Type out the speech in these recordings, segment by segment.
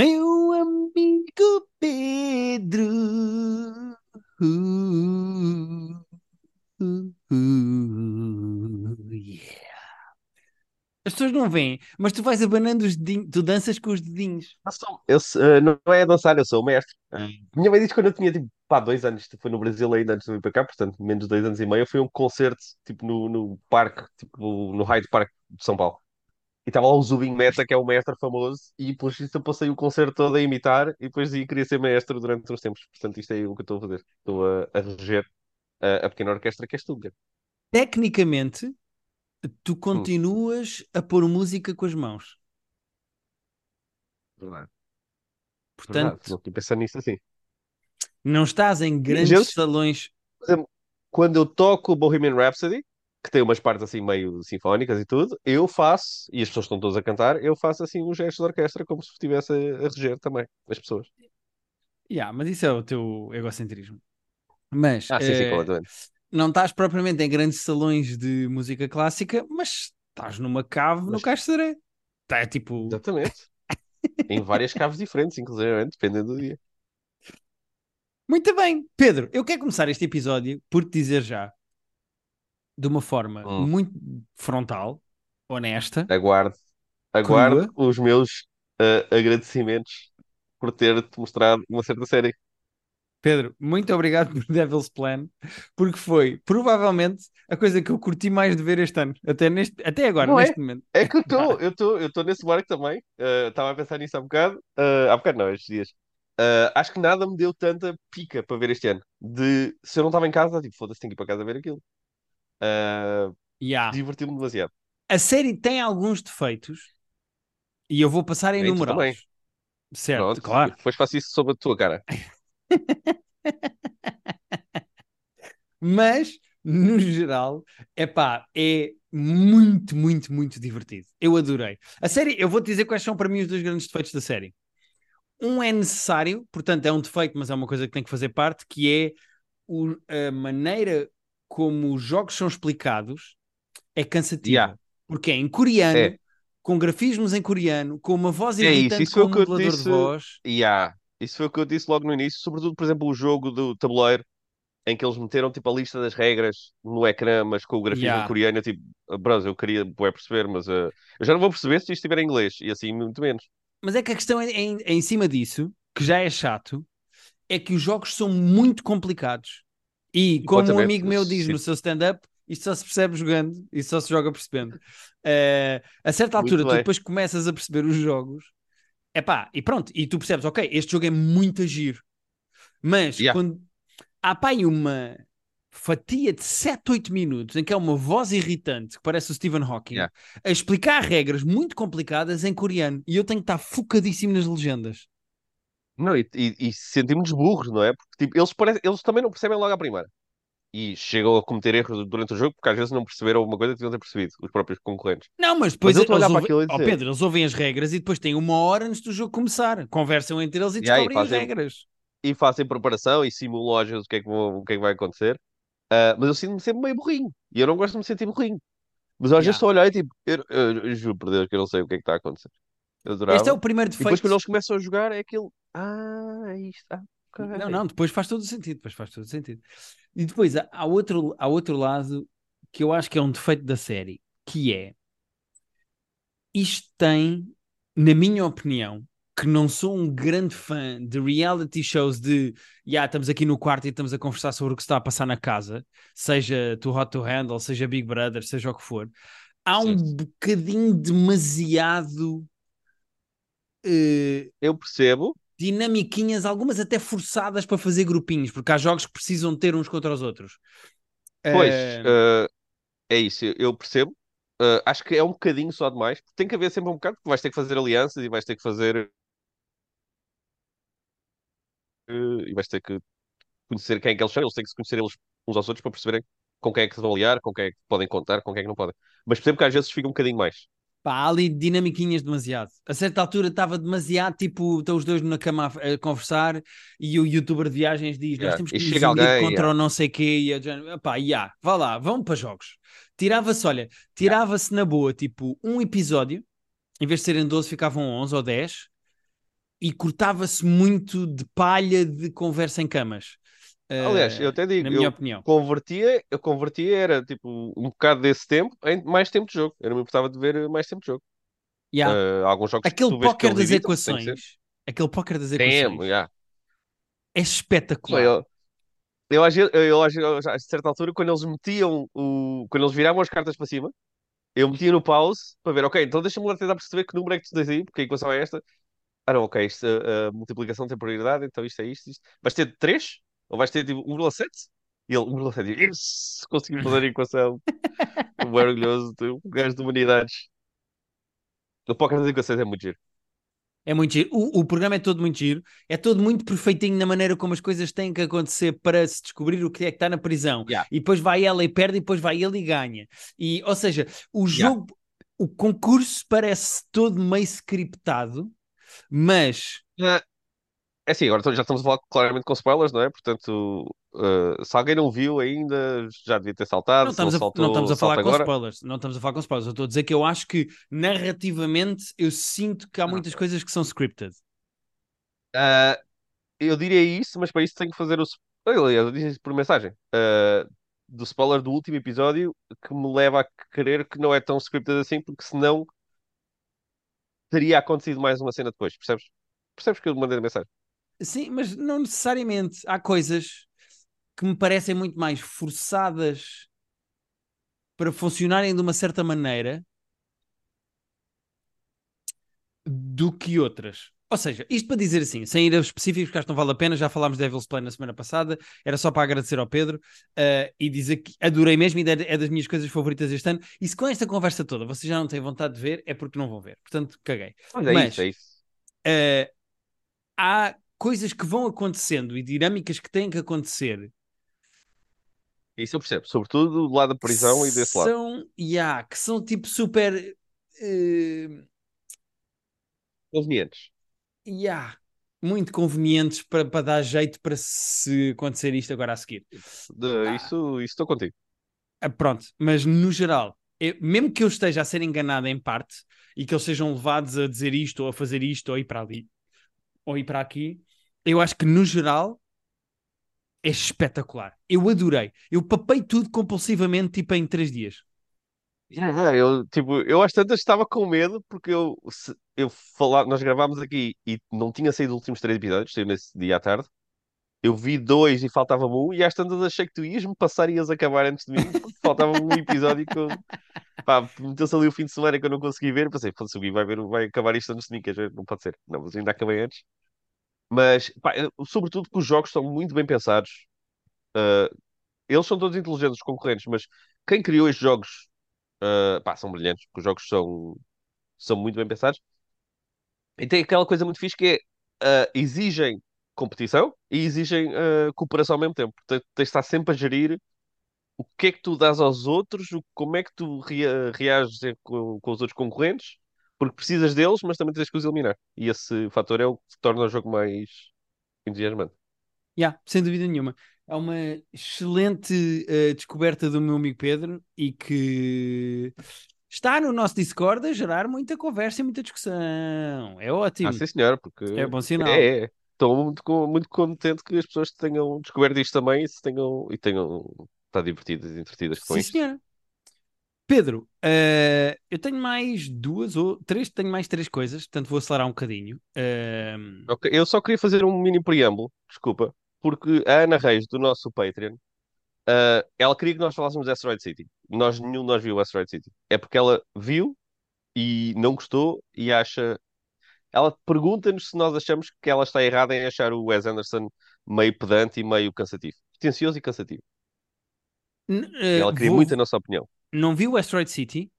Meu amigo Pedro. Uh, uh, uh, yeah. As pessoas não veem, mas tu vais abanando os dedinhos, tu danças com os dedinhos. Eu sou- eu sou- eh, não é dançar, eu sou o mestre. Minha mãe disse que quando eu tinha tipo, pá, dois anos, isto foi no Brasil ainda antes de vir para cá, portanto, menos de dois anos e meio, eu fui a um concerto tipo, no, no parque, tipo, no, no Hyde Park de São Paulo. E estava lá o Zubin Mehta, que é o mestre famoso, e depois disso eu passei o concerto todo a imitar, e depois aí queria ser mestre durante uns tempos. Portanto, isto é o que eu estou a fazer. Estou a, a reger a, a pequena orquestra que tu, Guilherme. Tecnicamente, tu Hum, continuas a pôr música com as mãos. verdade. Verdade, Portanto, não tinha pensado nisso assim. não estás em E grandes vezes, salões. por exemplo, quando eu toco o Bohemian Rhapsody, que tem umas partes assim meio sinfónicas e tudo, eu faço, e as pessoas estão todas a cantar, eu faço assim uns gestos de orquestra como se estivesse a, a reger também as pessoas. Yeah, mas isso é o teu egocentrismo. Mas Ah, sim, sim, eh, não estás propriamente em grandes salões de música clássica, mas estás numa cave no Mas, de Sodré. Tá, é tipo. exatamente. Em várias caves diferentes, inclusive, dependendo do dia. Muito bem, Pedro, eu quero começar este episódio por te dizer já, de uma forma Hum. muito frontal, honesta, Aguardo, aguardo crua. os meus ah, agradecimentos por ter-te mostrado uma certa série. Pedro, muito obrigado por Devil's Plan, porque foi provavelmente a coisa que eu curti mais de ver este ano, até, neste, até agora, Não é? neste momento. É que eu estou, eu estou, eu estou nesse barco também. Estava a pensar nisso há bocado. Ah, há bocado não, estes dias. Ah, acho que nada me deu tanta pica para ver este ano. De se eu não estava em casa, tipo, foda-se, tenho que ir para casa ver aquilo. Ah, Yeah. divertiu-me demasiado. A série tem alguns defeitos e eu vou passar a É, e também. enumerá-los. Certo, Pronto. Claro. depois faço isso sobre a tua cara. Mas, no geral, epá, é muito, muito, muito divertido. Eu adorei. A série, eu vou-te dizer quais são para mim os dois grandes defeitos da série. Um é necessário, portanto é um defeito, mas é uma coisa que tem que fazer parte, que é a maneira como os jogos são explicados é cansativa. Yeah. Porque é em coreano, É. com grafismos em coreano, com uma voz É isso, irritante isso foi com o um modulador de disse. voz. Yeah. Isso foi o que eu disse logo no início, sobretudo, por exemplo, o jogo do tabuleiro, em que eles meteram tipo a lista das regras no ecrã, mas com o grafismo Yeah. coreano, eu tipo, bros, eu queria bué, perceber, mas uh, eu já não vou perceber se isto estiver em inglês, e assim muito menos. Mas é que a questão é, é é em cima disso, que já é chato, é que os jogos são muito complicados. E como um amigo meu diz Sim. no seu stand-up, isto só se percebe jogando e só se joga percebendo. Eh, a certa Muito altura, tu depois começas a perceber os jogos, epá, e pronto, e tu percebes, ok, este jogo é muito giro. Mas Yeah. quando há pá uma fatia de 7, 8 minutos em que é uma voz irritante que parece o Stephen Hawking Yeah. a explicar regras muito complicadas em coreano e eu tenho que estar focadíssimo nas legendas. Não, e, e, e sentimos-nos burros, não é? Porque tipo, eles, parecem, eles também não percebem logo à primeira. E chegam a cometer erros durante o jogo porque às vezes não perceberam alguma coisa que deviam ter percebido, os próprios concorrentes. Não, mas depois eu a eles ouvem... Oh, Pedro, eles ouvem as regras e depois têm uma hora antes do jogo começar. Conversam entre eles e E aí, descobrem as fazem- regras. E fazem preparação e simulam às vezes o que é que, vão- o que, é que vai acontecer. Ah, mas eu sinto-me sempre meio burrinho. E eu não gosto de me sentir burrinho. Mas eu às Yeah. vezes estou a olhar e tipo, eu, eu- eu juro por Deus que eu não sei o que é que está a acontecer. Eu adorava. Este é o primeiro E depois defeito. quando eles começam a jogar é aquilo. Ah, é isto. Ah. Não, não, depois faz todo o sentido, depois faz todo o sentido. E depois há, há outro, há outro lado que eu acho que é um defeito da série, que é isto tem, na minha opinião, que não sou um grande fã de reality shows de já estamos aqui no quarto e estamos a conversar sobre o que está a passar na casa, seja Too Hot to Handle, seja Big Brother, seja o que for. Há um Sim. bocadinho demasiado eh, Eu percebo. Dinamiquinhas, algumas até forçadas para fazer grupinhos, porque há jogos que precisam ter uns contra os outros. Pois, Eh, ah, é isso, eu- percebo. Ah, acho que é um bocadinho só demais. Tem que haver sempre um bocado, porque vais ter que fazer alianças e vais ter que fazer. eh, e vais ter que conhecer quem é que eles são. Eles têm que se conhecer eles uns aos outros para perceberem com quem é que se vão aliar, com quem é que podem contar, com quem é que não podem. Mas percebo que às vezes fica um bocadinho mais. Pá, há ali dinamiquinhas demasiado. A certa altura estava demasiado, tipo, estão os dois na cama a, a conversar e o youtuber de viagens diz: Nós Yeah. temos E que nos alguém, contra yeah. o não sei quê. E a pá, yeah, vá lá, vão para jogos. Tirava-se, olha, tirava-se na boa, tipo, um episódio, em vez de serem 12, ficavam 11 ou 10. e cortava-se muito de palha de conversa em camas. Aliás, eu até digo, na minha eu opinião. convertia, eu convertia, era tipo um bocado desse tempo em mais tempo de jogo. Eu não me importava de ver mais tempo de jogo. Yeah. Uh, alguns jogos que Aquele póquer das evitam, equações, aquele póquer das equações yeah. é espetacular. Eu, eu, eu, eu, já- a certa altura, quando eles metiam o. Quando eles viravam as cartas para cima, eu metia no pause para ver, ok, então deixa-me lá tentar perceber que número é que tu tens aí, porque a equação é esta. Ah, não, ok, isto, a, a multiplicação tem prioridade, então isto é isto, isto. Vais ter 3? Ou vais ter tipo 1,7? E ele, 1,7, e, yes, consegui fazer a equação. Orgulhoso, tu, um gajo de humanidades. O póquer das equações é muito giro. É muito giro. O, o programa é todo muito giro, é todo muito perfeitinho na maneira como as coisas têm que acontecer para se descobrir o que é que está na prisão. Yeah. E depois vai ela e perde, e depois vai ele e ganha. E, ou seja, o Yeah. jogo, o concurso parece todo meio scriptado, mas Ah, É assim, agora já estamos a falar claramente com spoilers, não é? Portanto, uh, se alguém não viu ainda, já devia ter saltado. não Se não estamos, a, saltou, não estamos a falar com agora. spoilers. Não estamos a falar com spoilers. Eu estou a dizer que eu acho que narrativamente eu sinto que há muitas coisas que são scripted. Ah, eu diria isso, mas para isso tenho que fazer o. Aliás, eu disse isso por mensagem. ah, do spoiler do último episódio, que me leva a crer que não é tão scripted assim, porque senão teria acontecido mais uma cena depois, percebes? Percebes que eu mandei a mensagem? Sim, mas não necessariamente. Há coisas que me parecem muito mais forçadas para funcionarem de uma certa maneira do que outras. Ou seja, isto para dizer assim, sem ir a específicos, porque acho que não vale a pena, já falámos de Devil's Play na semana passada, era só para agradecer ao Pedro eh, e dizer que adorei mesmo e é das minhas coisas favoritas este ano. E se com esta conversa toda vocês já não têm vontade de ver, é porque não vão ver. Portanto, caguei. Mas é Mas- isso, é isso. Eh, há coisas que vão acontecendo e dinâmicas que têm que acontecer Isso eu percebo. Sobretudo do lado da prisão e desse lado. são, yeah, que são tipo super eh, Convenientes. yeah, muito convenientes para, para dar jeito para se acontecer isto agora a seguir. De- Ah. Isso isso estou contigo. Ah, pronto, mas no geral, eu- mesmo que eu esteja a ser enganado em parte e que eles sejam levados a dizer isto ou a fazer isto ou ir para ali ou ir para aqui, eu acho que no geral é espetacular. Eu adorei. Eu papei tudo compulsivamente, tipo em três dias. Yeah, eu, tipo, eu às tantas estava com medo porque eu, se- eu falar, nós gravámos aqui e não tinha saído os últimos três episódios, saiu nesse dia à tarde. Eu vi dois e faltava-me um, e às tantas achei que tu ias-me passar e ias acabar antes de mim, faltava um episódio que eu, pá, meteu-se ali o fim de semana que eu não consegui ver. Pensei, o Gui vai ver, vai acabar isto antes de mim, não pode ser. Não, mas ainda acabei antes. Mas, pá, sobretudo que os jogos são muito bem pensados. Uh, eles são todos inteligentes, os concorrentes, mas quem criou estes jogos Uh, pá, são brilhantes, porque os jogos são, são muito bem pensados. E tem aquela coisa muito fixe que é, uh, exigem competição e exigem cooperação ao mesmo tempo. Portanto, tens de estar sempre a gerir o que é que tu dás aos outros, como é que tu rea- reages com, com os outros concorrentes, porque precisas deles, mas também tens que os eliminar. E esse fator é o que torna o jogo mais entusiasmante. Yeah, sem dúvida nenhuma. É uma excelente eh, descoberta do meu amigo Pedro e que está no nosso Discord a gerar muita conversa e muita discussão. É ótimo. Ah, sim, senhor, porque É bom sinal. é, é. Estou muito, muito contente que as pessoas tenham descoberto isto também e, se tenham, e tenham estado divertidas e entretidas com Sim, isto. senhora. Pedro, eh, eu tenho mais duas ou três, tenho mais três coisas, portanto vou acelerar um bocadinho. Ehm, Ok, Eu só queria fazer um mini preâmbulo, desculpa, porque a Ana Reis, do nosso Patreon, ah, ela queria que nós falássemos de Asteroid City. Nós, nenhum de nós viu Asteroid City. É porque ela viu e não gostou e acha. Ela pergunta-nos se nós achamos que ela está errada em achar o Wes Anderson meio pedante e meio cansativo. Pretencioso e cansativo. eh, ela queria vou- muito a nossa opinião. Não vi o Asteroid City,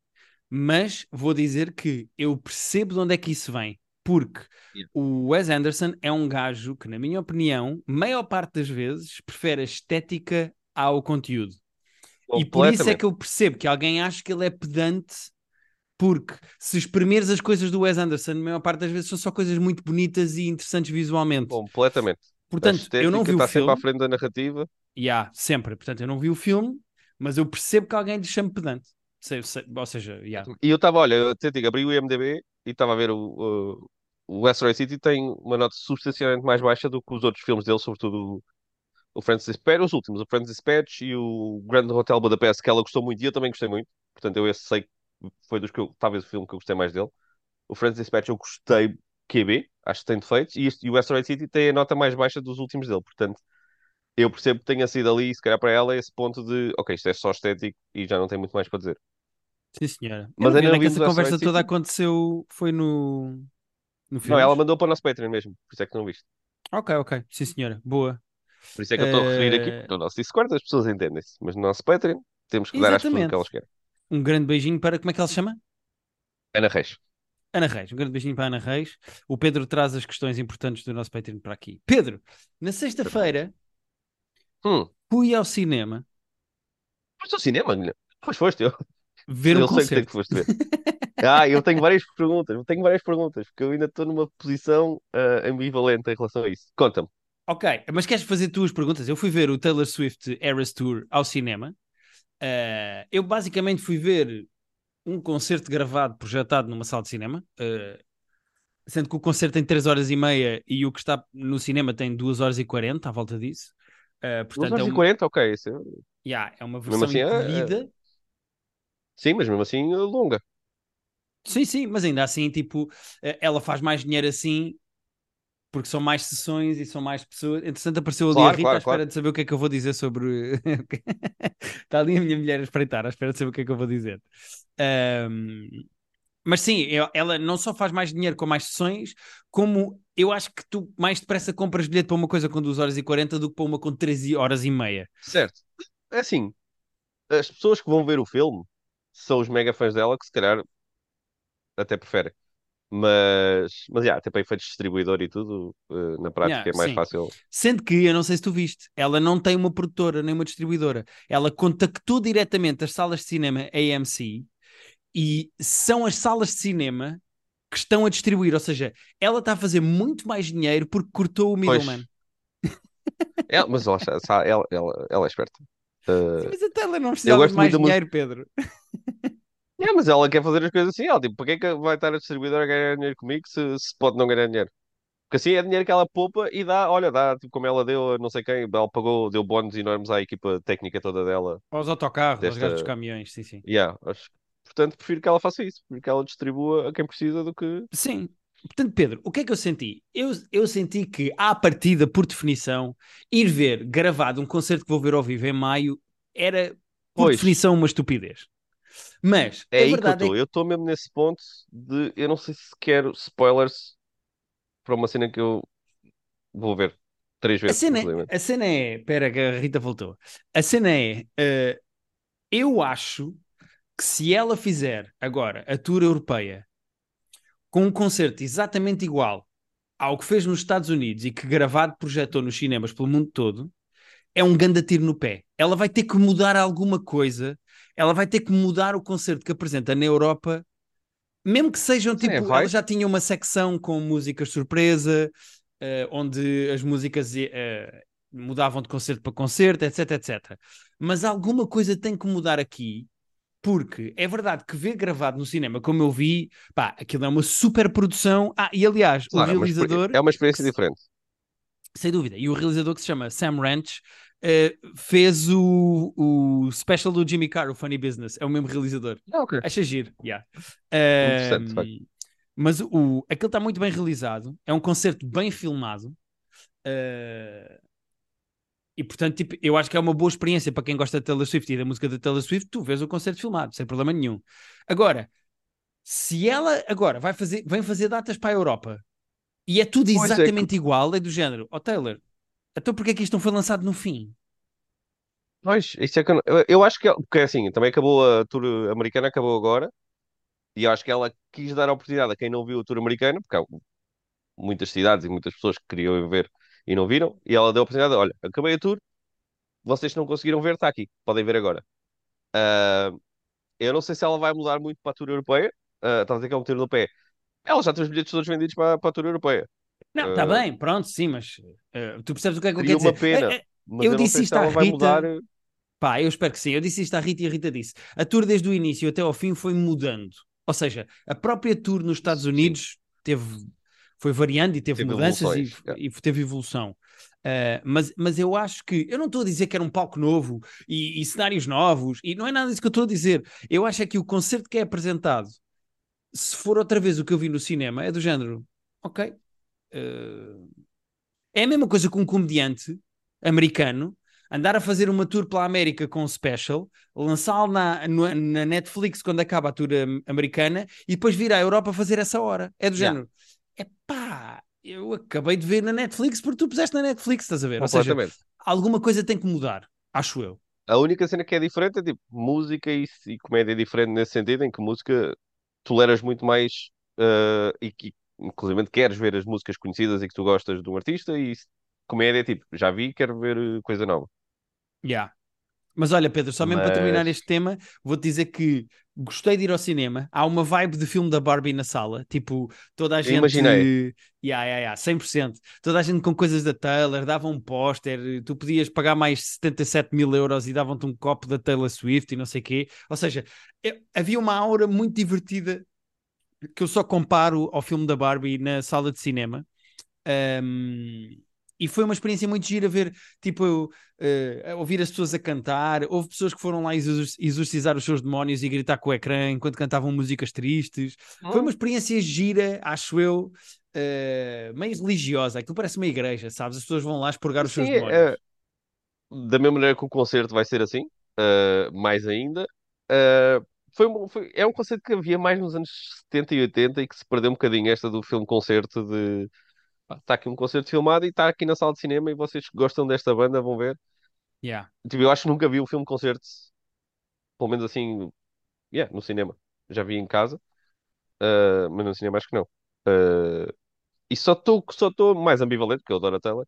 mas vou dizer que eu percebo de onde é que isso vem. Porque Yeah. o Wes Anderson é um gajo que, na minha opinião, maior parte das vezes prefere a estética ao conteúdo. E por isso é que eu percebo que alguém acha que ele é pedante, porque se espremeres as coisas do Wes Anderson, a maior parte das vezes são só coisas muito bonitas e interessantes visualmente. Completamente. Portanto, eu não vi o está sempre filme. à frente da narrativa. Yeah, sempre. Portanto, eu não vi o filme, mas eu percebo que alguém lhe chame pedante. Sei- sei- ou seja, yeah. E eu estava, olha, eu até digo, abri o IMDB e estava a ver o, o, o Asteroid City tem uma nota substancialmente mais baixa do que os outros filmes dele, sobretudo o Francis Dispatch, os últimos, o Francis Dispatch e o Grand Hotel Budapest, que ela gostou muito e eu também gostei muito. Portanto, eu esse sei que foi dos que eu, talvez o filme que eu gostei mais dele. O Francis Dispatch eu gostei QB, acho que tem defeitos, e, este, e o Asteroid City tem a nota mais baixa dos últimos dele. Portanto, eu percebo que tenha sido ali, se calhar para ela, esse ponto de ok, isto é só estético e já não tem muito mais para dizer. Sim, senhora. Mas não ainda não é que essa conversa toda aconteceu. Foi no. No Não, filme? ela mandou para o nosso Patreon mesmo, por isso é que não viste. Ok, ok. Sim, senhora. Boa. Por isso é que eu estou a referir aqui, Eh, no nosso Discord as pessoas entendem-se, mas no nosso Patreon temos que dar às pessoas o que elas querem. Um grande beijinho para. Como é que ela se chama? Ana Reis. Ana Reis. Um grande beijinho para a Ana Reis. O Pedro traz as questões importantes do nosso Patreon para aqui. Pedro, na sexta-feira Hum, fui ao cinema foste ao cinema? Guilherme? Pois foste, eu, ver um eu sei que que concerto. foste ver. Ah, eu tenho várias perguntas, eu tenho várias perguntas, porque eu ainda estou numa posição ah, ambivalente em relação a isso. Conta-me. Ok, mas queres fazer tuas perguntas? Eu fui ver o Taylor Swift Eras Tour ao cinema. Eh, eu basicamente fui ver um concerto gravado, projetado numa sala de cinema. eh, sendo que o concerto tem 3 horas e meia e o que está no cinema tem 2 horas e 40 à volta disso. Eh, 2 portanto, é, horas e um, 40, ok. Isso, é- yeah, é uma versão assim, é, é- sim, mas mesmo assim é longa. Sim, sim, mas ainda assim, tipo, eh, ela faz mais dinheiro assim porque são mais sessões e são mais pessoas. Entretanto, apareceu ali a Claro, Rita à claro, espera claro. de saber o que é que eu vou dizer sobre. Está ali a minha mulher a espreitar, à espera de saber o que é que eu vou dizer. Ahm, Mas sim, ela não só faz mais dinheiro com mais sessões, como eu acho que tu mais depressa compras bilhete para uma coisa com 2 horas e 40 do que para uma com 13 horas e meia. Certo. É assim, as pessoas que vão ver o filme são os mega fãs dela que se calhar até preferem. Mas, mas já, até para efeitos de distribuidor e tudo, eh, na prática Yeah, é mais sim. fácil. Sendo que, eu não sei se tu viste, ela não tem uma produtora nem uma distribuidora. Ela contactou diretamente as salas de cinema AMC e são as salas de cinema que estão a distribuir. Ou seja, ela está a fazer muito mais dinheiro porque cortou o middleman. ela, mas ela, ela, ela, ela é esperta. Eh, Sim, mas a Taylor não precisava de mais muito dinheiro, Pedro. É, mas ela quer fazer as coisas assim. Ela, tipo, para que é que vai estar a distribuidora a ganhar dinheiro comigo se, se pode não ganhar dinheiro? Porque assim é dinheiro que ela poupa e dá, olha, dá, tipo, como ela deu a não sei quem, ela pagou, deu bónus enormes à equipa técnica toda dela, Aos autocarros, aos gajos dos desta. caminhões, sim, sim. Yeah, acho- Portanto, prefiro que ela faça isso, prefiro que ela distribua a quem precisa do que. Sim. Portanto, Pedro, o que é que eu senti? Eu, eu senti que, à partida, por definição, ir ver gravado um concerto que vou ver ao vivo em maio era, por Pois, definição, uma estupidez. Mas é a aí que eu verdade é estou. Eu estou mesmo nesse ponto de. Eu não sei se quero spoilers para uma cena que eu vou ver três A vezes, cena, inclusive. a cena é. Espera, que a Rita voltou. A cena é. eh, eu acho que se ela fizer agora a tour europeia com um concerto exatamente igual ao que fez nos Estados Unidos e que gravado projetou nos cinemas pelo mundo todo, é um ganda tiro no pé. Ela vai ter que mudar alguma coisa, ela vai ter que mudar o concerto que apresenta na Europa, mesmo que sejam é, tipo. vai. Ela já tinha uma secção com músicas surpresa, eh, onde as músicas eh, mudavam de concerto para concerto, etc, etc. Mas alguma coisa tem que mudar aqui, porque é verdade que ver gravado no cinema, como eu vi, pá, aquilo é uma super produção. Ah, e aliás, o Claro, é uma experi- realizador, é uma experiência diferente. sem dúvida, e o realizador que se chama Sam Ranch eh, fez o, o special do Jimmy Carr, o Funny Business, é o mesmo realizador. Ah, ok. Acha giro, yeah. Interessante. Ahm, mas o, aquele está muito bem realizado, é um concerto bem filmado. ah, e portanto, tipo, eu acho que é uma boa experiência para quem gosta da Taylor Swift e da música da Taylor Swift, tu vês o concerto filmado, sem problema nenhum. Agora, se ela agora vai fazer, vem fazer datas para a Europa e é tudo Pois é que- exatamente igual, é do género, ó Taylor, então porquê é que isto não foi lançado no fim? Pois, isso é que eu, eu, acho que, porque assim, também acabou a tour americana, acabou agora, e eu acho que ela quis dar a oportunidade a quem não viu a tour americana, porque há muitas cidades e muitas pessoas que queriam ver e não viram, e ela deu a oportunidade, olha, acabei a tour, vocês não conseguiram ver, está aqui, podem ver agora. Ah, eu não sei se ela vai mudar muito para a tour europeia, Ah, estava a dizer que é um tiro no pé. Ela já tem os bilhetes todos vendidos para, para a tour europeia. Não, está Ah, bem, pronto, sim, mas eh, tu percebes o que é que eu quero uma dizer? pena, Eh, eh, mas eu eu disse isto à ela vai Rita, mudar. Pá, eu espero que sim. Eu disse isto à Rita e a Rita disse. A tour desde o início até ao fim foi mudando. Ou seja, a própria tour nos Estados. Unidos teve, foi variando e teve, Teve mudanças e, yeah. e teve evolução. Uh, mas, mas eu acho que eu não estou a dizer que era um palco novo e, e, cenários novos, e não é nada disso que eu estou a dizer. Eu acho é que o concerto que é apresentado, se for outra vez o que eu vi no cinema, é do género, ok. Uh, é a mesma coisa com um comediante americano andar a fazer uma tour pela América com um special, lançá-lo na, na Netflix quando acaba a tour americana e depois vir à Europa fazer essa hora. É do yeah. género. É pá, eu acabei de ver na Netflix porque tu puseste na Netflix, estás a ver? Ou seja, alguma coisa tem que mudar, acho eu. A única cena que é diferente é tipo música e, e comédia é diferente nesse sentido, em que música toleras muito mais uh, e que inclusive queres ver as músicas conhecidas e que tu gostas de um artista e comédia é tipo, já vi, quero ver eh, coisa nova. Yeah. Mas olha, Pedro, só mesmo Mas... para terminar este tema, vou-te dizer que gostei de ir ao cinema. Há uma vibe de filme da Barbie na sala. Tipo, toda a gente. Imaginei. Yeah, yeah, yeah, 100%. Toda a gente com coisas da Taylor, davam um póster. Tu podias pagar mais 77 mil euros e davam-te um copo da Taylor Swift e não sei o quê. Ou seja, eu, havia uma aura muito divertida que eu só comparo ao filme da Barbie na sala de cinema. Um, e foi uma experiência muito gira ver, tipo, uh, ouvir as pessoas a cantar. Houve pessoas que foram lá exorcizar os seus demónios e gritar com o ecrã enquanto cantavam músicas tristes. Foi uma experiência gira, acho eu, uh, meio religiosa. Aquilo parece uma igreja, sabes? As pessoas vão lá expurgar os seus Sim, demónios. É, da mesma maneira que o concerto vai ser assim, uh, mais ainda. Foi, foi, é um conceito que havia mais nos anos 70 e 80 e que se perdeu um bocadinho esta do filme-concerto de está aqui um concerto filmado e está aqui na sala de cinema e vocês que gostam desta banda vão ver. Yeah. Tipo, eu acho que nunca vi um filme concerto, pelo menos assim, yeah, no cinema. Já vi em casa, uh, mas no cinema acho que não. Uh, e só estou só mais ambivalente, porque eu adoro a tela,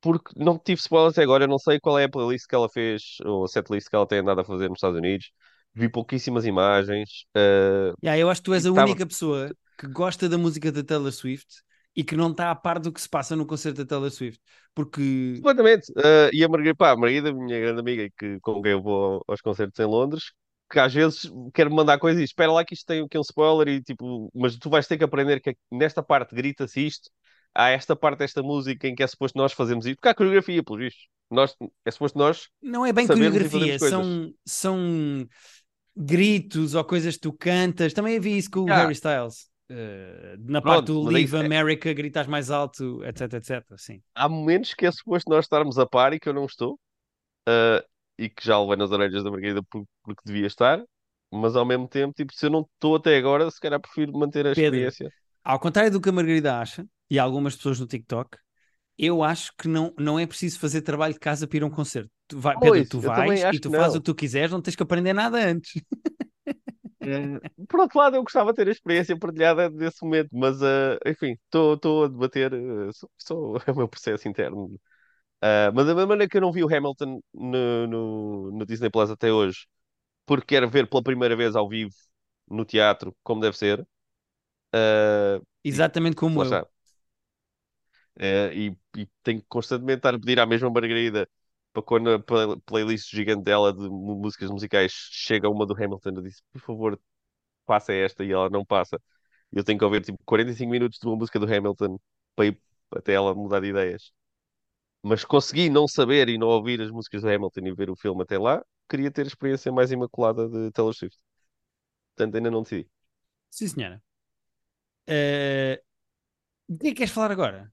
porque não tive spoilers até agora. Eu não sei qual é a playlist que ela fez, ou a setlist que ela tem andado a fazer nos Estados Unidos. Vi pouquíssimas imagens. Uh, yeah, eu acho que tu és a tava... única pessoa que gosta da música da Taylor Swift e que não está a par do que se passa no concerto da Taylor Swift. Porque. Completamente. Uh, e a Margarida, pá, a Margarida, minha grande amiga, que, com quem eu vou aos concertos em Londres, que às vezes quer me mandar coisas e espera lá que isto tem aqui um spoiler e tipo, mas tu vais ter que aprender que nesta parte grita-se isto, há esta parte desta música em que é suposto nós fazermos isto, porque há coreografia, pelos vistos. Nós, é suposto nós. Não é bem coreografia, são, são gritos ou coisas que tu cantas. Também havia isso com o Harry Styles. Uh, na Pronto, parte do Leave é... America gritas mais alto, etc, etc. Sim. Há momentos que é suposto nós estarmos a par e que eu não estou, uh, e que já levei nas orelhas da Margarida porque, porque devia estar, mas ao mesmo tempo, tipo, se eu não estou até agora, se calhar prefiro manter a Pedro, experiência. Ao contrário do que a Margarida acha, e algumas pessoas no TikTok, eu acho que não, não é preciso fazer trabalho de casa para ir a um concerto. Tu vai, pois, Pedro, tu vais e tu fazes o que tu quiseres, não tens que aprender nada antes. Uh, por outro lado, eu gostava de ter a experiência partilhada desse momento, mas uh, enfim, estou a debater, uh, só, só é o meu processo interno. Uh, mas da mesma maneira que eu não vi o Hamilton no, no, no, Disney Plus até hoje, porque quero ver pela primeira vez ao vivo no teatro, como deve ser. Exatamente como eu. e, e tenho que constantemente estar a pedir à mesma Margarida para quando a playlist gigante dela de músicas musicais chega uma do Hamilton, eu disse, por favor, passa esta e ela não passa. Eu tenho que ouvir tipo 45 minutos de uma música do Hamilton para ir até ela mudar de ideias. Mas consegui não saber e não ouvir as músicas do Hamilton e ver o filme até lá, queria ter a experiência mais imaculada de Taylor Swift. Portanto, ainda não decidi. Sim, senhora. Uh... De que é que queres falar agora?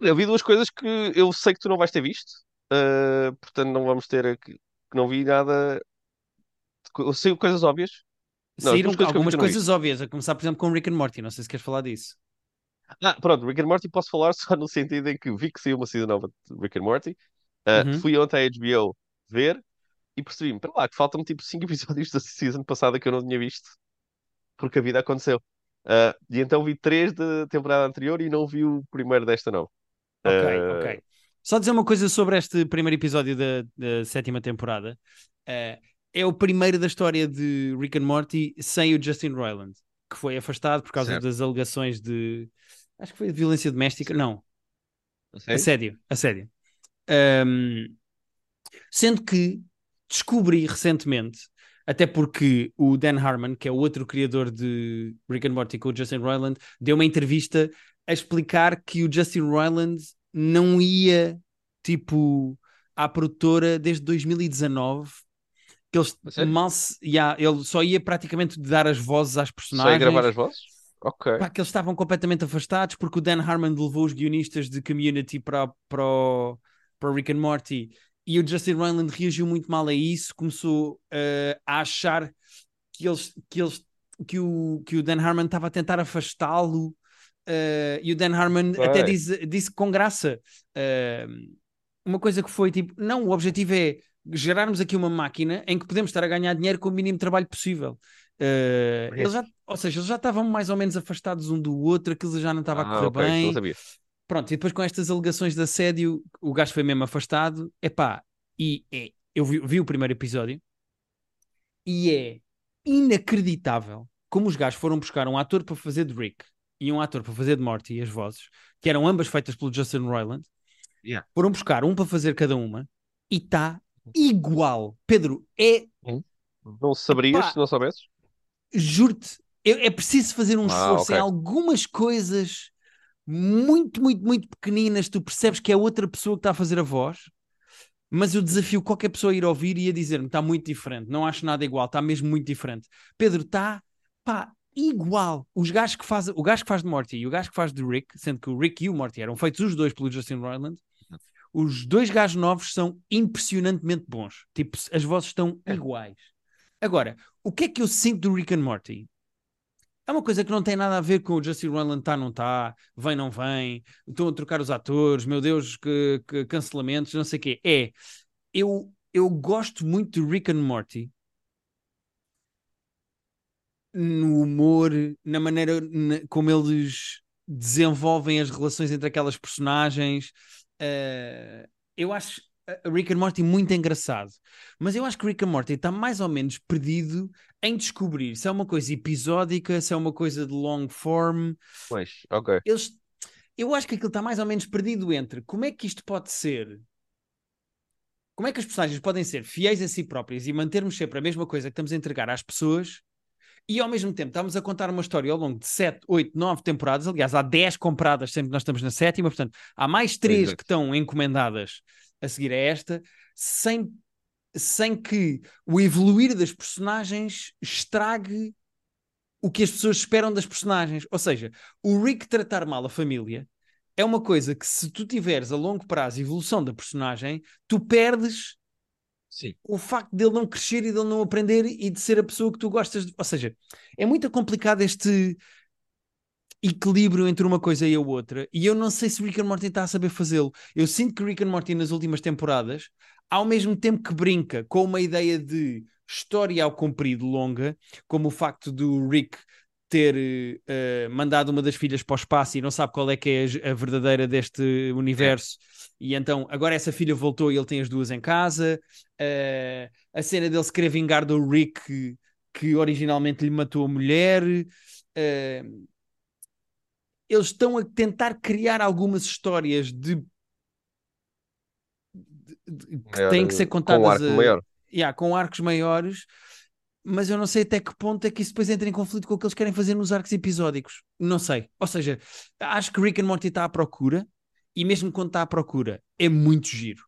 Eu vi duas coisas que eu sei que tu não vais ter visto, uh, portanto não vamos ter aqui, que não vi nada. Saiu coisas óbvias. Não, Saíram coisas algumas coisas óbvias, a começar, por exemplo, com Rick and Morty. Não sei se queres falar disso. Ah, pronto, Rick and Morty posso falar só no sentido em que vi que saiu uma season nova de Rick and Morty. Uh, uhum. Fui ontem à HBO ver e percebi-me, para lá, que faltam-me tipo 5 episódios da season passada que eu não tinha visto, porque a vida aconteceu. Uh, e então vi 3 da temporada anterior e não vi o primeiro desta não. Ok, uh... ok. Só dizer uma coisa sobre este primeiro episódio da, da sétima temporada. Uh, é o primeiro da história de Rick and Morty sem o Justin Roiland, que foi afastado por causa certo. das alegações de. Acho que foi de violência doméstica. Não. Assédio. Assédio. Um, sendo que descobri recentemente Até porque o Dan Harmon, que é o outro criador de Rick and Morty com o Justin Roiland, deu uma entrevista a explicar que o Justin Roiland não ia, tipo, à produtora desde 2019 que eles mal se, yeah, ele só ia praticamente dar as vozes às personagens. Só ia gravar as vozes? Ok. Pá, que eles estavam completamente afastados porque o Dan Harmon levou os guionistas de Community para, para, o, para o Rick and Morty e o Justin Roiland reagiu muito mal a isso, começou uh, a achar que eles, que eles que o, que o Dan Harmon estava a tentar afastá-lo uh, e o Dan Harmon Vai. até disse, disse com graça uh, uma coisa que foi tipo, não, o objetivo é gerarmos aqui uma máquina em que podemos estar a ganhar dinheiro com o mínimo trabalho possível. Uh, eles já, ou seja, eles já estavam mais ou menos afastados um do outro, aquilo já não estava ah, a correr okay, bem. Não sabia. Pronto, e depois com estas alegações de assédio, o gajo foi mesmo afastado. Epá, e é, eu vi, vi o primeiro episódio e é inacreditável como os gajos foram buscar um ator para fazer de Rick e um ator para fazer de Morty, as vozes, que eram ambas feitas pelo Justin Roiland. Yeah. Foram buscar um para fazer cada uma e está igual. Pedro, é. Não saberias Epá, se não soubesses? Juro-te, é, é, preciso fazer um ah, esforço okay. em algumas coisas muito, muito, muito pequeninas. Tu percebes que é outra pessoa que está a fazer a voz, mas eu desafio qualquer pessoa a ir ouvir e a dizer-me: está muito diferente, não acho nada igual, está mesmo muito diferente. Pedro, está pá, igual. Os gajos que faz, o gajo que faz de Morty e o gajo que faz de Rick, sendo que o Rick e o Morty eram feitos os dois pelo Justin Roiland, os dois gajos novos são impressionantemente bons. Tipo, as vozes estão é. iguais. Agora, o que é que eu sinto do Rick and Morty? É uma coisa que não tem nada a ver com o Justin Roiland tá, não tá, vem, não vem, estão a trocar os atores, meu Deus, que, que cancelamentos, não sei o quê. É, eu, eu gosto muito de Rick and Morty no humor, na maneira na, como eles desenvolvem as relações entre aquelas personagens, Uh, eu acho Rick and Morty muito engraçado, mas eu acho que Rick and Morty está mais ou menos perdido em descobrir se é uma coisa episódica, se é uma coisa de long form. Pois, ok. Eles, eu acho que aquilo está mais ou menos perdido entre como é que isto pode ser. Como é que as personagens podem ser fiéis a si próprias e mantermos sempre a mesma coisa que estamos a entregar às pessoas e ao mesmo tempo estamos a contar uma história ao longo de 7, 8, 9 temporadas. Aliás, há 10 compradas sempre que nós estamos na sétima, portanto, há mais 3 que estão encomendadas a seguir a esta, sem, sem que o evoluir das personagens estrague o que as pessoas esperam das personagens. Ou seja, o Rick tratar mal a família é uma coisa que, se tu tiveres a longo prazo a evolução da personagem, tu perdes Sim. o facto dele não crescer e dele não aprender e de ser a pessoa que tu gostas de... Ou seja, é muito complicado este equilíbrio entre uma coisa e a outra e eu não sei se Rick and Morty está a saber fazê-lo. Eu sinto que Rick and Morty nas últimas temporadas, ao mesmo tempo que brinca com uma ideia de história ao comprido longa, como o facto do Rick ter uh, mandado uma das filhas para o espaço e não sabe qual é que é a, verdadeira deste universo. É. E então, agora essa filha voltou e ele tem as duas em casa. Uh, a cena dele se querer vingar do Rick, que originalmente lhe matou a mulher. Uh, eles estão a tentar criar algumas histórias de, de, de que têm que ser contadas com, arco a. Yeah, com arcos maiores mas eu não sei até que ponto é que isso depois entra em conflito com o que eles querem fazer nos arcos episódicos. Não sei. Ou seja, acho que Rick and Morty está à procura, e mesmo quando está à procura, é muito giro.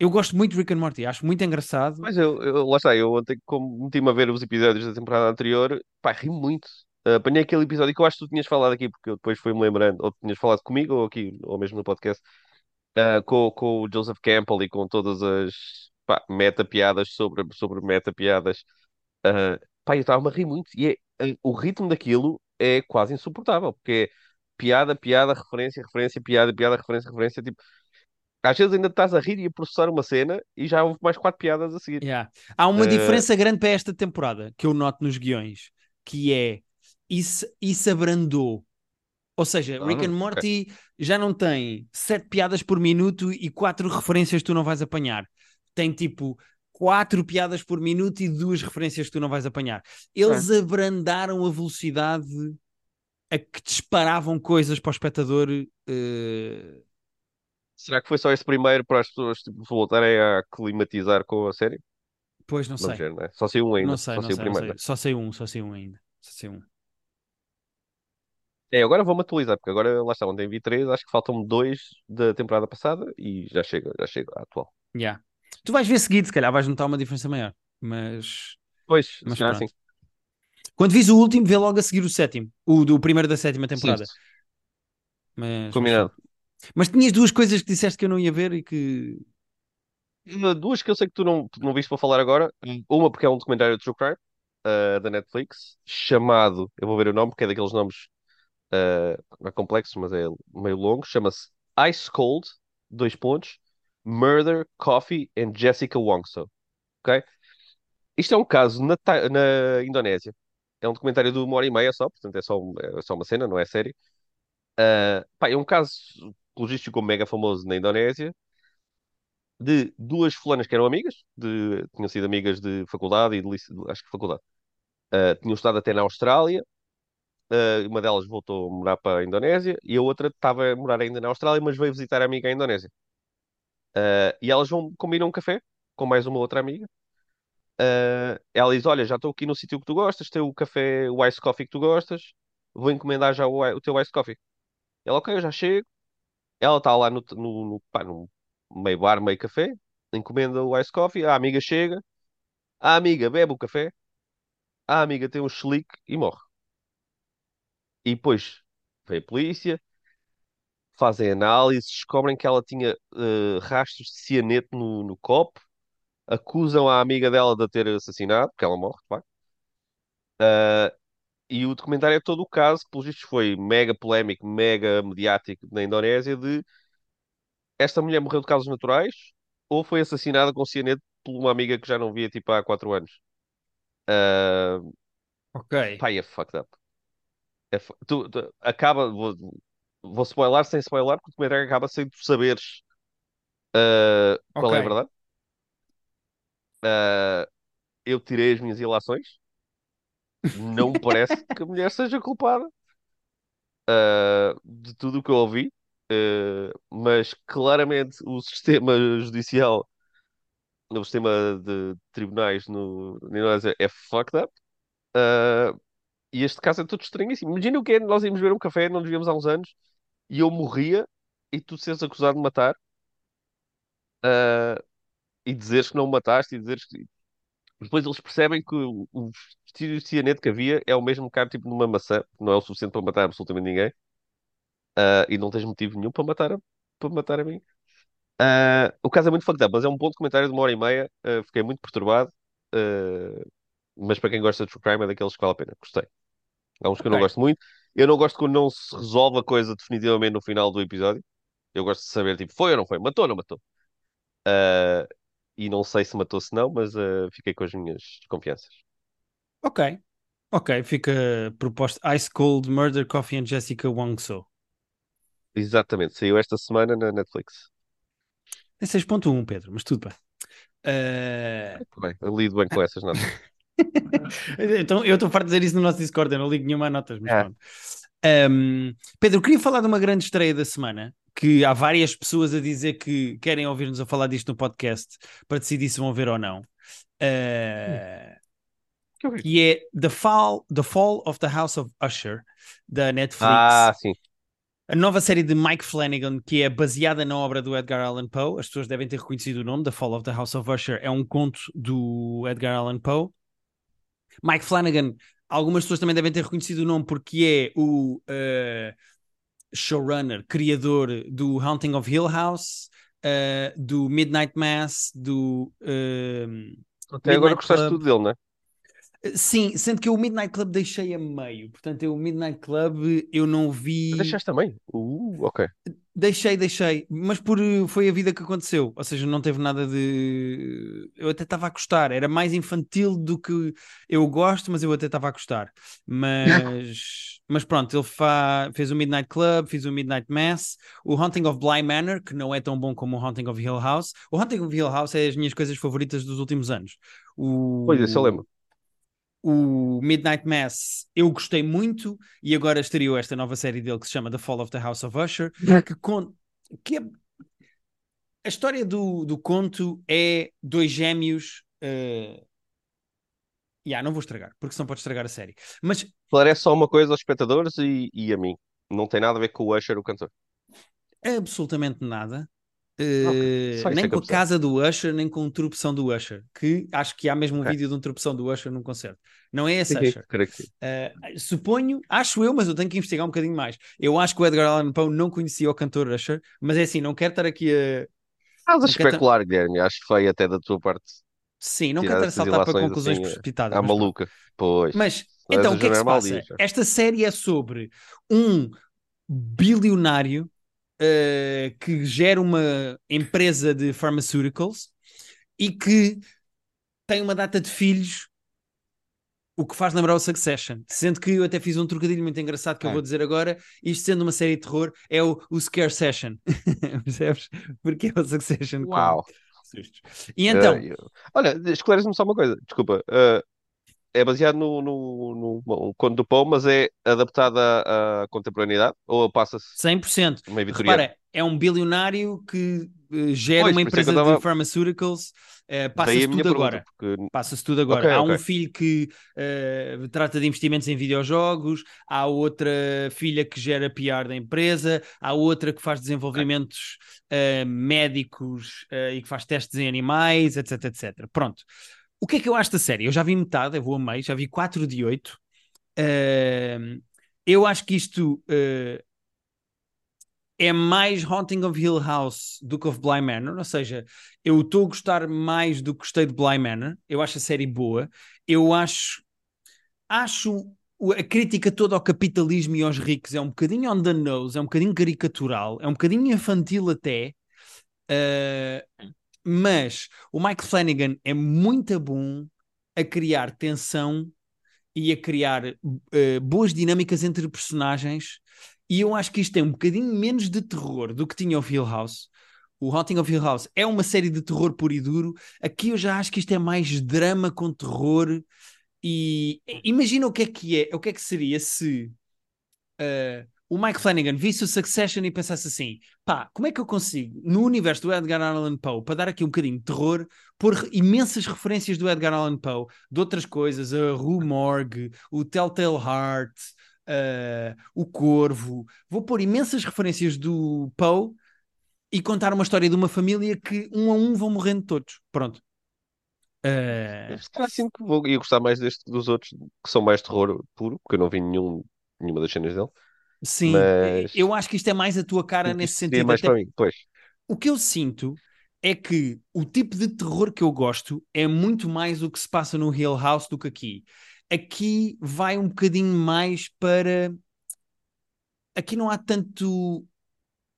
Eu gosto muito de Rick and Morty, acho muito engraçado. Mas eu, eu lá está, eu ontem, como meti-me a ver os episódios da temporada anterior, pá, ri muito. Uh, apanhei aquele episódio que eu acho que tu tinhas falado aqui, porque eu depois fui-me lembrando, ou tinhas falado comigo, ou aqui, ou mesmo no podcast, uh, com, com o Joseph Campbell e com todas as meta-piadas sobre, sobre meta-piadas Uh, pá, eu estava a rir muito e é, uh, o ritmo daquilo é quase insuportável, porque é piada, piada, referência, referência, piada, piada, referência, referência, tipo, às vezes ainda estás a rir e a processar uma cena e já houve mais quatro piadas a seguir. Yeah. Há uma uh... diferença grande para esta temporada que eu noto nos guiões, que é isso, isso abrandou. Ou seja, ah, Rick and Morty okay. já não tem sete piadas por minuto e quatro referências que tu não vais apanhar. Tem tipo quatro piadas por minuto e duas referências que tu não vais apanhar. Eles é. abrandaram a velocidade a que disparavam coisas para o espectador. Uh... Será que foi só esse primeiro para as pessoas tipo, voltarem a climatizar com a série? Pois não Vamos sei. ver, não é? Só sei um ainda. Não sei, só não sei sei, não primeiro. sei. Só sei um, só sei um ainda. Só sei um. É, agora vou-me atualizar, porque agora lá está, ontem vi três, acho que faltam-me dois da temporada passada e já chega, já chega à atual. Yeah. Tu vais ver seguido, se calhar vais notar uma diferença maior. Mas, Pois, mas calhar pronto. sim. Quando vis o último, vê logo a seguir o sétimo. O do primeiro da sétima temporada. Sim, Mas, mas, combinado. pronto. Mas tinhas duas coisas que disseste que eu não ia ver e que. Duas que eu sei que tu não, não viste para falar agora. Uma porque é um documentário de True Crime, uh, da Netflix, chamado, eu vou ver o nome, porque é daqueles nomes uh, não é complexos, mas é meio longo, chama-se Ice Cold, dois pontos, Murder, Coffee and Jessica Wongso. Ok? Isto é um caso na, na Indonésia. É um documentário de uma hora e meia só, portanto é só, é só uma cena, não é série. Uh, pá, é um caso logístico mega famoso na Indonésia de duas fulanas que eram amigas, de, tinham sido amigas de faculdade e de- acho que faculdade. Uh, tinham estado até na Austrália. Uh, uma delas voltou a morar para a Indonésia e a outra estava a morar ainda na Austrália, mas veio visitar a amiga à Indonésia. Uh, e elas vão combinam um café com mais uma outra amiga. Uh, ela diz: Olha, já estou aqui no sítio que tu gostas, tem o café, o ice coffee que tu gostas, vou encomendar já o, o teu ice coffee. Ela, ok, eu já chego. Ela está lá no, no, no, pá, no meio bar, meio café, encomenda o ice coffee, a amiga chega, a amiga bebe o café, a amiga tem um chilique e morre. E depois vem a polícia, fazem análises, descobrem que ela tinha eh, rastros de cianeto no, no copo, acusam a amiga dela de a ter assassinado, porque ela morre, de facto. Eh, e o documentário é todo o caso, que pelos vistos foi mega polémico, mega mediático na Indonésia, de esta mulher morreu de causas naturais ou foi assassinada com cianeto por uma amiga que já não via tipo há quatro anos. Eh, Ok. pá, é fucked up. É fu- tu, tu- acaba, vou, vou spoiler sem spoiler, porque o documentário acaba sem tu saberes eh, qual é a verdade. Eh, eu tirei as minhas ilações. Não me parece que a mulher seja culpada eh, de tudo o que eu ouvi. Eh, mas claramente o sistema judicial, o sistema de tribunais no, na Indonésia é fucked up. Eh, e este caso é tudo estranhíssimo. Imagina o que é, nós íamos ver um café, não nos víamos há uns anos, e eu morria e tu seres acusado de matar, eh, e dizeres que não mataste, e dizeres que. Depois eles percebem que o, o vestígio de cianeto que havia é o mesmo que há tipo numa maçã, não é o suficiente para matar absolutamente ninguém, eh, e não tens motivo nenhum para matar a, para matar a mim. Eh, o caso é muito fucked up, mas é um ponto de comentário de uma hora e meia, fiquei muito perturbado, mas para quem gosta de true crime é daqueles que vale a pena, gostei. Há uns que eu não Ok. gosto muito. Eu não gosto quando não se resolve a coisa definitivamente no final do episódio. Eu gosto de saber, tipo, foi ou não foi? Matou ou não matou? Ah, e não sei se matou, se não, mas ah, fiquei com as minhas desconfianças. Ok. Ok. Fica proposto Ice Cold Murder Coffee and Jessica Wongso. Exatamente, saiu esta semana na Netflix. Tem 6.1, Pedro, mas tudo bem. Muito bem, eu lido bem com essas notas. então, eu estou farto de dizer isso no nosso Discord, eu não ligo nenhuma a notas, mas Ah. pronto. Ahm, Pedro, queria falar de uma grande estreia da semana, que há várias pessoas a dizer que querem ouvir-nos a falar disto no podcast para decidir se vão ver ou não. Ah, Que horrível. que é The Fall, The Fall of the House of Usher, da Netflix. Ah, sim. A nova série de Mike Flanagan, que é baseada na obra do Edgar Allan Poe, as pessoas devem ter reconhecido o nome, The Fall of the House of Usher, é um conto do Edgar Allan Poe. Mike Flanagan, algumas pessoas também devem ter reconhecido o nome porque é o eh, showrunner, criador do Haunting of Hill House, eh, do Midnight Mass, do. eh, Até agora Midnight gostaste Club. tudo dele, não é? Sim, sendo que eu o Midnight Club deixei a meio, portanto, eu o Midnight Club eu não vi. Deixaste também? Uh, ok. Deixei, deixei, mas por foi a vida que aconteceu, ou seja, não teve nada de. Eu até estava a gostar, era mais infantil do que eu gosto, mas eu até estava a gostar. Mas, mas pronto, ele fa... fez o Midnight Club, fez o Midnight Mass, o Haunting of Bly Manor, que não é tão bom como o Haunting of Hill House. O Haunting of Hill House é as minhas coisas favoritas dos últimos anos. O... Pois, isso eu lembro. O Midnight Mass eu gostei muito e agora estreou esta nova série dele que se chama The Fall of the House of Usher, que, con- que é... a história do, do conto é dois gêmeos Uh... Yeah, não vou estragar, porque senão pode estragar a série. Mas Esclarece só uma coisa aos espectadores e, e a mim. Não tem nada a ver com o Usher, o cantor. absolutamente nada. Uh, isso nem é com a casa do Usher, nem com a interrupção do Usher. Que acho que há mesmo um vídeo de interrupção do Usher num concerto. Não é esse Usher. Uh, suponho, acho eu, mas eu tenho que investigar um bocadinho mais. Eu acho que o Edgar Allan Poe não conhecia o cantor Usher, mas é assim, não quero estar aqui a. Estás a especular, Guilherme. Acho feio até da tua parte Sim, não quero estar a saltar para conclusões assim precipitadas. à mas maluca. Pois. Mas, então, o que é que se Joana passa? Esta série é sobre um bilionário eh, que gera uma empresa de pharmaceuticals e que tem uma data de filhos, o que faz lembrar o Succession. Sendo que eu até fiz um trocadilho muito engraçado que eu Ah. vou dizer agora. Isto sendo uma série de terror, é o, o Scare Session. Percebes? Porque é o Succession com Uau. sustos. E então, Eh, eu- Olha, esclarece-me só uma coisa. Desculpa. eh, é baseado no, no, no, conto do Poe, mas é adaptado à, contemporaneidade? Ou passa-se 100%. meio vitoriano? Repara, é um bilionário que eh, gera Pois, uma é empresa tava- de pharmaceuticals. eh, Daí a Passa-se tudo agora. porque Passa-se tudo agora. Há ok. um filho que eh, trata de investimentos em videojogos, há outra filha que gera PR da empresa, há outra que faz desenvolvimentos eh, médicos eh, e que faz testes em animais, etc, etc. Pronto. O que é que eu acho da série? Eu já vi metade, eu vou a meio, já vi 4 de 8. eu acho que isto eh, é mais Haunting of Hill House do que of Bly Manor, ou seja, eu estou a gostar mais do que gostei de Bly Manor, eu acho a série boa, eu acho acho a crítica toda ao capitalismo e aos ricos é um bocadinho on the nose, é um bocadinho caricatural, é um bocadinho infantil até, eh, mas o Mike Flanagan é muito bom a criar tensão e a criar eh, boas dinâmicas entre personagens. E eu acho que isto tem um bocadinho menos de terror do que tinha o Hill House. O Haunting of Hill House é uma série de terror puro e duro. Aqui eu já acho que isto é mais drama com terror. E imagina o que é que é, o que é que seria se eh, o Mike Flanagan visse o Succession e pensasse assim: pá, como é que eu consigo, no universo do Edgar Allan Poe, para dar aqui um bocadinho de terror, pôr imensas referências do Edgar Allan Poe, de outras coisas, a Rue Morgue, o Telltale Heart, eh, o Corvo, vou pôr imensas referências do Poe e contar uma história de uma família que um a um vão morrendo todos. Pronto. Eh, Se calhar assim que vou, ia gostar mais deste dos outros, que são mais terror puro, porque eu não vi nenhum, nenhuma das cenas dele. Sim, Mas- eu acho que isto é mais a tua cara nesse sentido. mais até para mim. Pois. O que eu sinto é que o tipo de terror que eu gosto é muito mais o que se passa no Hill House do que aqui. Aqui vai um bocadinho mais para. Aqui não há tanto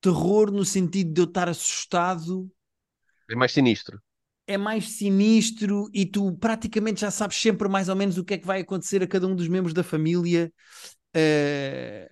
terror no sentido de eu estar assustado, É mais sinistro. é mais sinistro e tu praticamente já sabes sempre mais ou menos o que é que vai acontecer a cada um dos membros da família. Eh,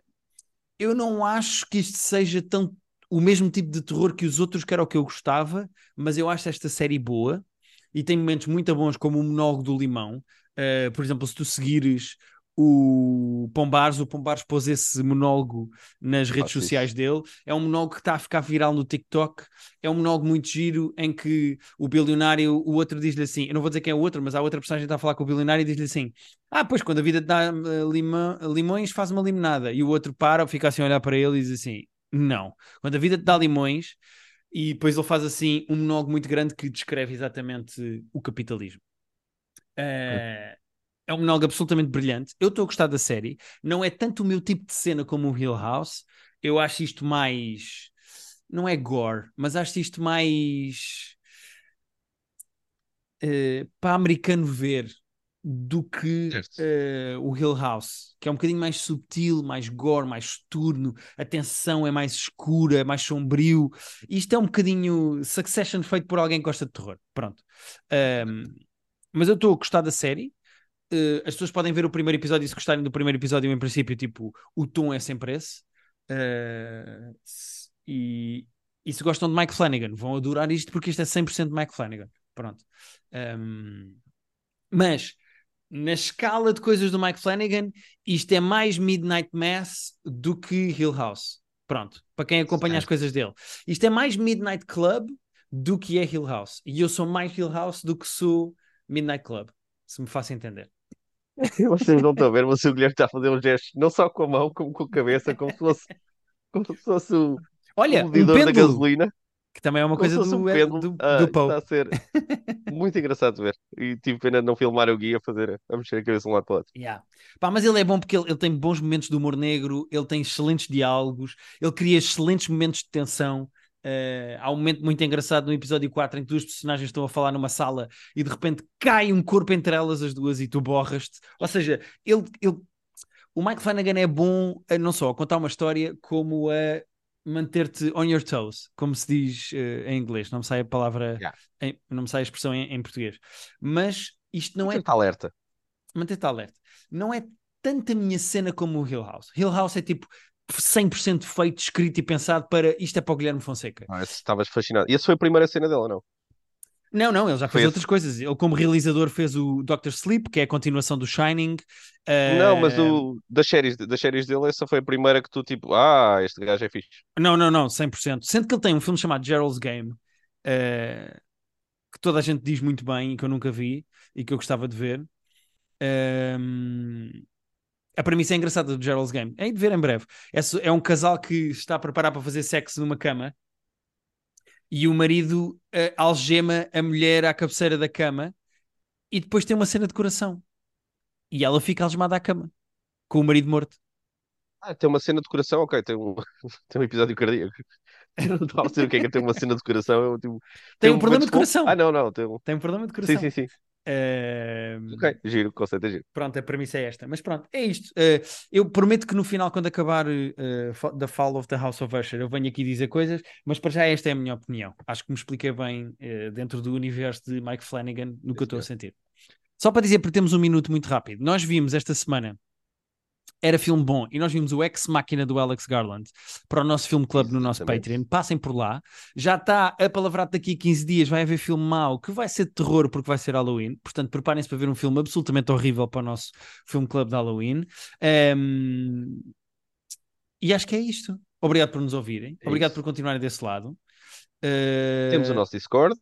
eu não acho que isto seja tão o mesmo tipo de terror que os outros, que era o que eu gostava, mas eu acho esta série boa e tem momentos muito bons, como o monólogo do Limão. Uh, por exemplo, se tu seguires o Pombares, o Pombares pôs esse monólogo nas redes Faço sociais isso. dele. É um monólogo que está a ficar viral no TikTok. É um monólogo muito giro em que o bilionário, o outro diz-lhe assim: Eu não vou dizer quem é o outro, mas há outra personagem que está a falar com o bilionário e diz-lhe assim: Ah, pois quando a vida te dá uh, lima- limões, faz uma limonada. E o outro para, fica assim a olhar para ele e diz assim: Não, quando a vida te dá limões. E depois ele faz assim um monólogo muito grande que descreve exatamente o capitalismo. Uh, é um monólogo absolutamente brilhante. Eu estou a gostar da série. Não é tanto o meu tipo de cena como o Hill House. Eu acho isto mais. Não é gore, mas acho isto mais. Uh, para americano ver do que uh, o Hill House, que é um bocadinho mais subtil, mais gore, mais turno, a tensão é mais escura, é mais sombrio. Isto é um bocadinho Succession feito por alguém que gosta de terror. Pronto. Um, mas eu estou a gostar da série. Uh, as pessoas podem ver o primeiro episódio e se gostarem do primeiro episódio, em princípio, tipo, o tom é sempre esse. Uh, e, e se gostam de Mike Flanagan, vão adorar isto porque isto é 100% Mike Flanagan. Pronto. Um, mas na escala de coisas do Mike Flanagan, isto é mais Midnight Mass do que Hill House. Pronto, para quem acompanha as coisas dele. Isto é mais Midnight Club do que é Hill House. E eu sou mais Hill House do que sou Midnight Club, se me faço entender. Vocês não estão a ver, mas o Guilherme está a fazer um gesto, não só com a mão, como com a cabeça, como se fosse, como se fosse o, Olha, o um medidor da pêndulo, gasolina. Que também é uma coisa fosse um do, pêndulo. do, Ah, do está a ser muito engraçado de ver. E tive pena de não filmar o guia a fazer, a mexer a cabeça de um lado para o outro. Yeah. Pá, mas ele é bom porque ele, ele tem bons momentos de humor negro, ele tem excelentes diálogos, ele cria excelentes momentos de tensão. Eh, há um momento muito engraçado no episódio 4 em que duas personagens estão a falar numa sala e de repente cai um corpo entre elas as duas e tu borras-te. Ou seja, ele, ele- o Mike Flanagan é bom a, não só a contar uma história, como a manter-te on your toes, como se diz eh, em inglês. Não me sai a palavra, Yeah. em- não me sai a expressão em, em português. Mas isto não é Está alerta. manter-te alerta. Não é tanto a minha cena como o Hill House. Hill House é tipo 100% feito, escrito e pensado para isto é para o Guilherme Fonseca. Ah, Estavas fascinado. E essa foi a primeira cena dele, ou não? Não, não, ele já Foi fez esse. outras coisas. Ele, como realizador, fez o Doctor Sleep, que é a continuação do Shining. Não, mas o, das, séries, das séries dele, essa foi a primeira que tu, tipo, ah, este gajo é fixe. Não, não, não, 100%. Sendo que ele tem um filme chamado Gerald's Game, eh, que toda a gente diz muito bem e que eu nunca vi e que eu gostava de ver. Ehm, a premissa é engraçada do Gerald's Game. É de ver em breve. É, é um casal que está a preparar para fazer sexo numa cama e o marido eh, algema a mulher à cabeceira da cama e depois tem uma cena de coração. E ela fica algemada à cama com o marido morto. Ah, tem uma cena de coração, ok, tem um, tem um episódio cardíaco. Eu não estava a dizer o que é que é ter uma cena de coração. Eu, tipo, Tem um um problema de coração. Ah, não, não, tem um... Tem um problema de coração. Sim, sim, sim. Ehm, Ok, giro, o conceito é giro. Pronto, a premissa é esta. Mas pronto, é isto. Eh, eu prometo que no final, quando acabar fa- The Fall of the House of Usher, eu venho aqui dizer coisas, mas para já esta é a minha opinião. Acho que me expliquei bem eh, dentro do universo de Mike Flanagan no que eu estou a sentir. Só para dizer, porque temos um minuto muito rápido. Nós vimos esta semana, era filme bom, e nós vimos o Ex Máquina do Alex Garland para o nosso filme club no nosso Exatamente. Patreon. Passem por lá. Já está a palavrado daqui a 15 dias, vai haver filme mau, que vai ser de terror porque vai ser Halloween. Portanto, preparem-se para ver um filme absolutamente horrível para o nosso filme club de Halloween. Ehm, E acho que é isto. Obrigado por nos ouvirem. É Obrigado isso. por continuarem desse lado. Eh, Temos o nosso Discord,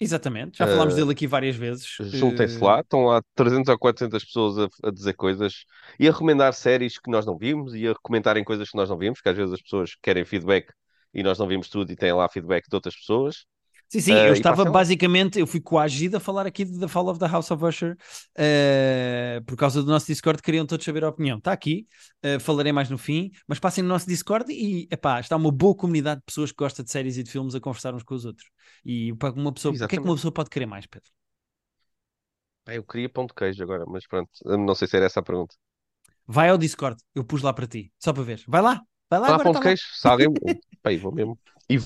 Exatamente, já falámos Eh, dele aqui várias vezes. juntem-se Eh, lá, estão lá 300 ou 400 pessoas a, a dizer coisas e a recomendar séries que nós não vimos e a comentarem coisas que nós não vimos, que às vezes as pessoas querem feedback e nós não vimos tudo e têm lá feedback de outras pessoas. Sim, sim, Eh, eu e estava lá. basicamente, eu fui coagido a falar aqui The Fall of the House of Usher eh, por causa do nosso Discord, queriam todos saber a opinião. Está aqui, eh, falarei mais no fim, mas passem no nosso Discord e epá, está uma boa comunidade de pessoas que gostam de séries e de filmes a conversar uns com os outros. E para uma pessoa, o que é que uma pessoa pode querer mais, Pedro? Eu queria pão de queijo agora, mas pronto, não sei se era essa a pergunta. Vai ao Discord, eu pus lá para ti, só para ver. Vai lá, vai lá Não há agora. pão tá de lá. queijo? Se alguém. Eu vou mesmo. E